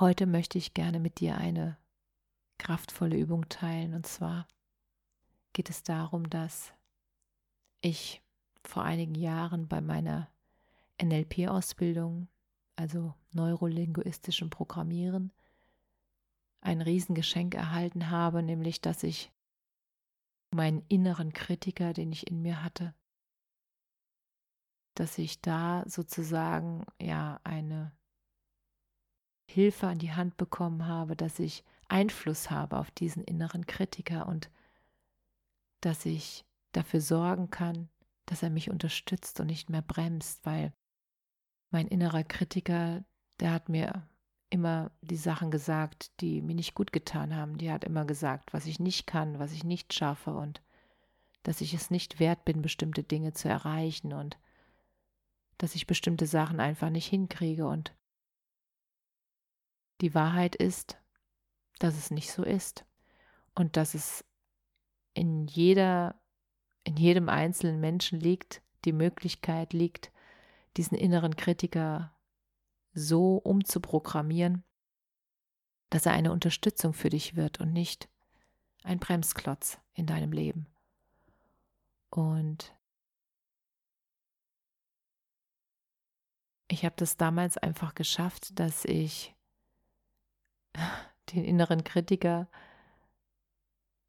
Heute möchte ich gerne mit dir eine kraftvolle Übung teilen. Und zwar geht es darum, dass ich vor einigen Jahren bei meiner NLP-Ausbildung, also neurolinguistischem Programmieren, ein Riesengeschenk erhalten habe, nämlich dass ich meinen inneren Kritiker, den ich in mir hatte, dass ich da sozusagen ja eine Hilfe an die Hand bekommen habe, dass ich Einfluss habe auf diesen inneren Kritiker und dass ich dafür sorgen kann, dass er mich unterstützt und nicht mehr bremst, weil mein innerer Kritiker, der hat mir immer die Sachen gesagt, die mir nicht gut getan haben. Die hat immer gesagt, was ich nicht kann, was ich nicht schaffe und dass ich es nicht wert bin, bestimmte Dinge zu erreichen und dass ich bestimmte Sachen einfach nicht hinkriege und die Wahrheit ist, dass es nicht so ist und dass es in jeder, in jedem einzelnen Menschen liegt, die Möglichkeit liegt, diesen inneren Kritiker so umzuprogrammieren, dass er eine Unterstützung für dich wird und nicht ein Bremsklotz in deinem Leben. Und ich habe das damals einfach geschafft, dass ich den inneren Kritiker,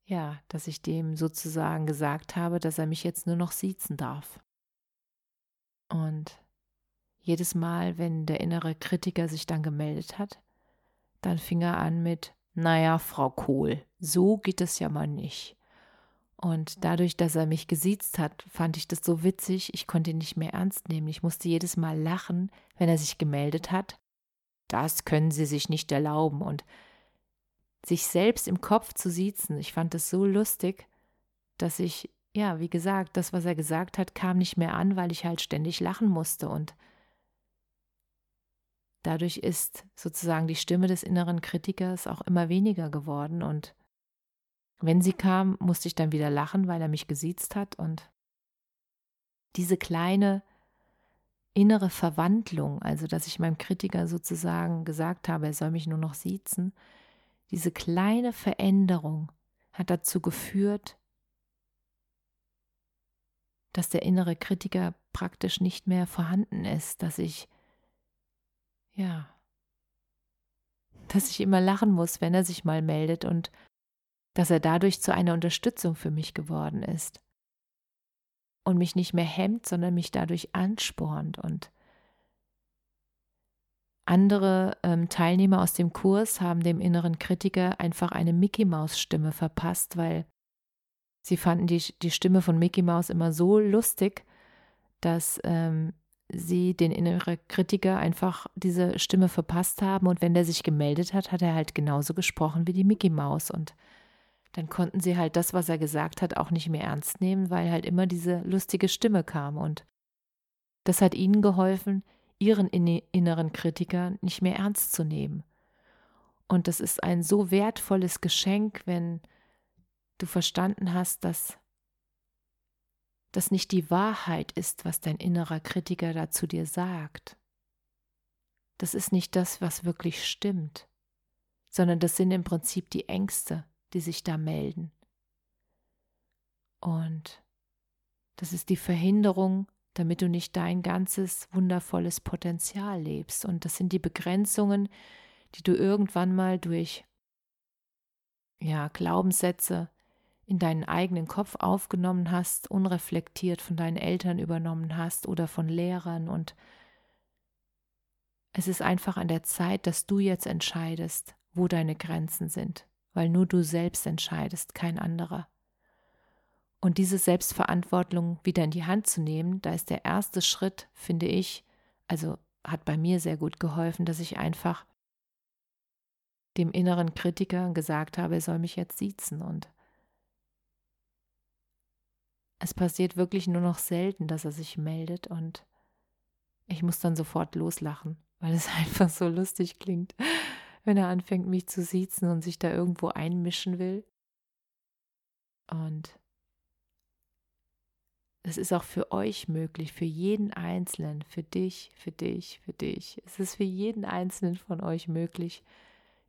ja, dass ich dem sozusagen gesagt habe, dass er mich jetzt nur noch siezen darf. Und jedes Mal, wenn der innere Kritiker sich dann gemeldet hat, dann fing er an mit, naja, Frau Kohl, so geht es ja mal nicht. Und dadurch, dass er mich gesiezt hat, fand ich das so witzig, ich konnte ihn nicht mehr ernst nehmen. Ich musste jedes Mal lachen, wenn er sich gemeldet hat das können sie sich nicht erlauben. Und sich selbst im Kopf zu siezen, ich fand das so lustig, dass ich, ja, wie gesagt, das, was er gesagt hat, kam nicht mehr an, weil ich halt ständig lachen musste. Und dadurch ist sozusagen die Stimme des inneren Kritikers auch immer weniger geworden. Und wenn sie kam, musste ich dann wieder lachen, weil er mich gesiezt hat. Und diese kleine innere Verwandlung, also dass ich meinem Kritiker sozusagen gesagt habe, er soll mich nur noch siezen, diese kleine Veränderung hat dazu geführt, dass der innere Kritiker praktisch nicht mehr vorhanden ist, dass ich, ja, dass ich immer lachen muss, wenn er sich mal meldet und dass er dadurch zu einer Unterstützung für mich geworden ist und mich nicht mehr hemmt, sondern mich dadurch anspornt. Und andere ähm, Teilnehmer aus dem Kurs haben dem inneren Kritiker einfach eine Mickey Maus Stimme verpasst, weil sie fanden die, die Stimme von Mickey Maus immer so lustig, dass ähm, sie den inneren Kritiker einfach diese Stimme verpasst haben. Und wenn der sich gemeldet hat, hat er halt genauso gesprochen wie die Mickey Maus. Und dann konnten sie halt das, was er gesagt hat, auch nicht mehr ernst nehmen, weil halt immer diese lustige Stimme kam. Und das hat ihnen geholfen, ihren inneren Kritiker nicht mehr ernst zu nehmen. Und das ist ein so wertvolles Geschenk, wenn du verstanden hast, dass das nicht die Wahrheit ist, was dein innerer Kritiker dazu dir sagt. Das ist nicht das, was wirklich stimmt, sondern das sind im Prinzip die Ängste, die sich da melden. Und das ist die Verhinderung, damit du nicht dein ganzes wundervolles Potenzial lebst. Und das sind die Begrenzungen, die du irgendwann mal durch ja, Glaubenssätze in deinen eigenen Kopf aufgenommen hast, unreflektiert von deinen Eltern übernommen hast oder von Lehrern. Und es ist einfach an der Zeit, dass du jetzt entscheidest, wo deine Grenzen sind weil nur du selbst entscheidest, kein anderer. Und diese Selbstverantwortung wieder in die Hand zu nehmen, da ist der erste Schritt, finde ich, also hat bei mir sehr gut geholfen, dass ich einfach dem inneren Kritiker gesagt habe, er soll mich jetzt siezen. Und es passiert wirklich nur noch selten, dass er sich meldet und ich muss dann sofort loslachen, weil es einfach so lustig klingt, wenn er anfängt, mich zu siezen und sich da irgendwo einmischen will. Und es ist auch für euch möglich, für jeden Einzelnen, für dich, für dich, für dich. Es ist für jeden Einzelnen von euch möglich,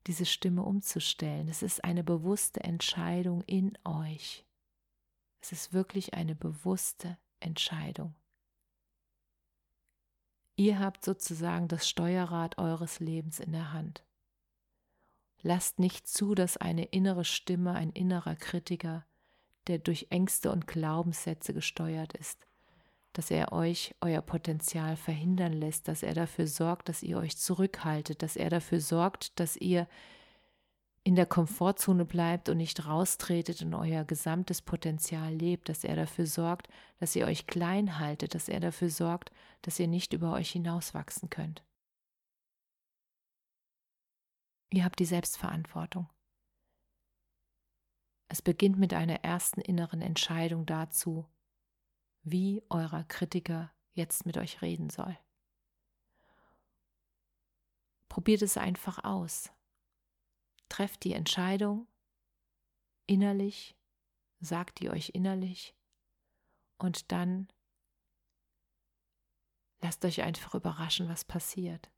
diese Stimme umzustellen. Es ist eine bewusste Entscheidung in euch. Es ist wirklich eine bewusste Entscheidung. Ihr habt sozusagen das Steuerrad eures Lebens in der Hand. Lasst nicht zu, dass eine innere Stimme, ein innerer Kritiker, der durch Ängste und Glaubenssätze gesteuert ist, dass er euch euer Potenzial verhindern lässt, dass er dafür sorgt, dass ihr euch zurückhaltet, dass er dafür sorgt, dass ihr in der Komfortzone bleibt und nicht raustretet und euer gesamtes Potenzial lebt, dass er dafür sorgt, dass ihr euch klein haltet, dass er dafür sorgt, dass ihr nicht über euch hinauswachsen könnt. Ihr habt die Selbstverantwortung. Es beginnt mit einer ersten inneren Entscheidung dazu, wie euer Kritiker jetzt mit euch reden soll. Probiert es einfach aus. Trefft die Entscheidung innerlich, sagt die euch innerlich und dann lasst euch einfach überraschen, was passiert.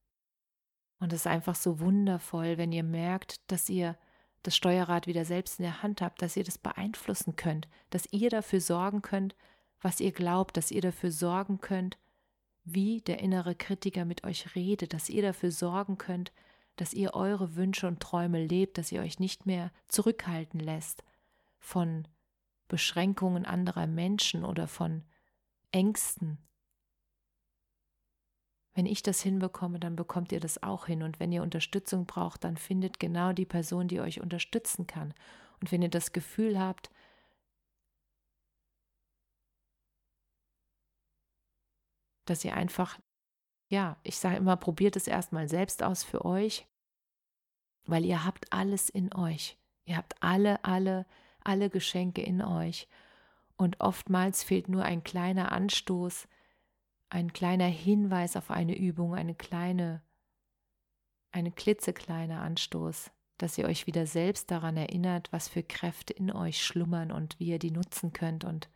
Und es ist einfach so wundervoll, wenn ihr merkt, dass ihr das Steuerrad wieder selbst in der Hand habt, dass ihr das beeinflussen könnt, dass ihr dafür sorgen könnt, was ihr glaubt, dass ihr dafür sorgen könnt, wie der innere Kritiker mit euch redet, dass ihr dafür sorgen könnt, dass ihr eure Wünsche und Träume lebt, dass ihr euch nicht mehr zurückhalten lässt von Beschränkungen anderer Menschen oder von Ängsten, wenn ich das hinbekomme, dann bekommt ihr das auch hin. Und wenn ihr Unterstützung braucht, dann findet genau die Person, die euch unterstützen kann. Und wenn ihr das Gefühl habt, dass ihr einfach, ja, ich sage immer, probiert es erstmal selbst aus für euch, weil ihr habt alles in euch. Ihr habt alle, alle, alle Geschenke in euch. Und oftmals fehlt nur ein kleiner Anstoß, ein kleiner Hinweis auf eine Übung, eine kleine, eine klitzekleine Anstoß, dass ihr euch wieder selbst daran erinnert, was für Kräfte in euch schlummern und wie ihr die nutzen könnt und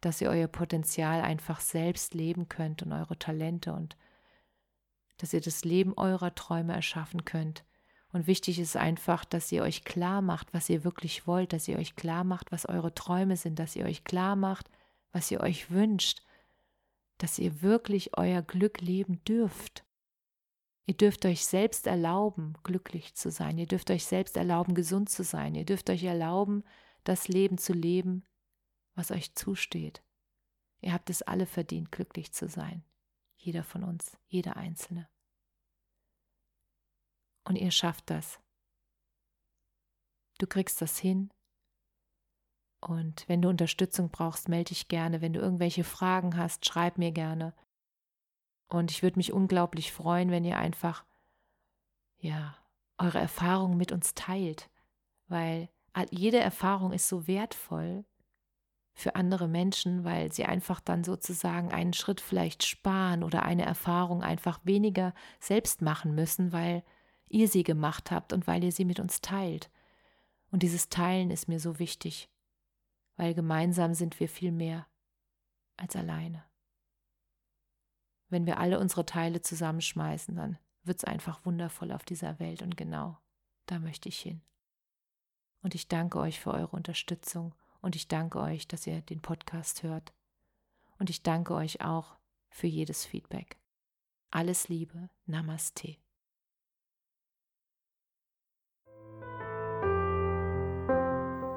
dass ihr euer Potenzial einfach selbst leben könnt und eure Talente und dass ihr das Leben eurer Träume erschaffen könnt. Und wichtig ist einfach, dass ihr euch klar macht, was ihr wirklich wollt, dass ihr euch klar macht, was eure Träume sind, dass ihr euch klar macht, was ihr euch wünscht dass ihr wirklich euer Glück leben dürft. Ihr dürft euch selbst erlauben, glücklich zu sein. Ihr dürft euch selbst erlauben, gesund zu sein. Ihr dürft euch erlauben, das Leben zu leben, was euch zusteht. Ihr habt es alle verdient, glücklich zu sein. Jeder von uns, jeder Einzelne. Und ihr schafft das. Du kriegst das hin, und wenn du Unterstützung brauchst, melde dich gerne. Wenn du irgendwelche Fragen hast, schreib mir gerne. Und ich würde mich unglaublich freuen, wenn ihr einfach, ja, eure Erfahrungen mit uns teilt, weil jede Erfahrung ist so wertvoll für andere Menschen, weil sie einfach dann sozusagen einen Schritt vielleicht sparen oder eine Erfahrung einfach weniger selbst machen müssen, weil ihr sie gemacht habt und weil ihr sie mit uns teilt. Und dieses Teilen ist mir so wichtig weil gemeinsam sind wir viel mehr als alleine. Wenn wir alle unsere Teile zusammenschmeißen, dann wird es einfach wundervoll auf dieser Welt und genau da möchte ich hin. Und ich danke euch für eure Unterstützung und ich danke euch, dass ihr den Podcast hört. Und ich danke euch auch für jedes Feedback. Alles Liebe, Namaste.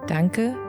Danke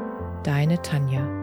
deine Tanja.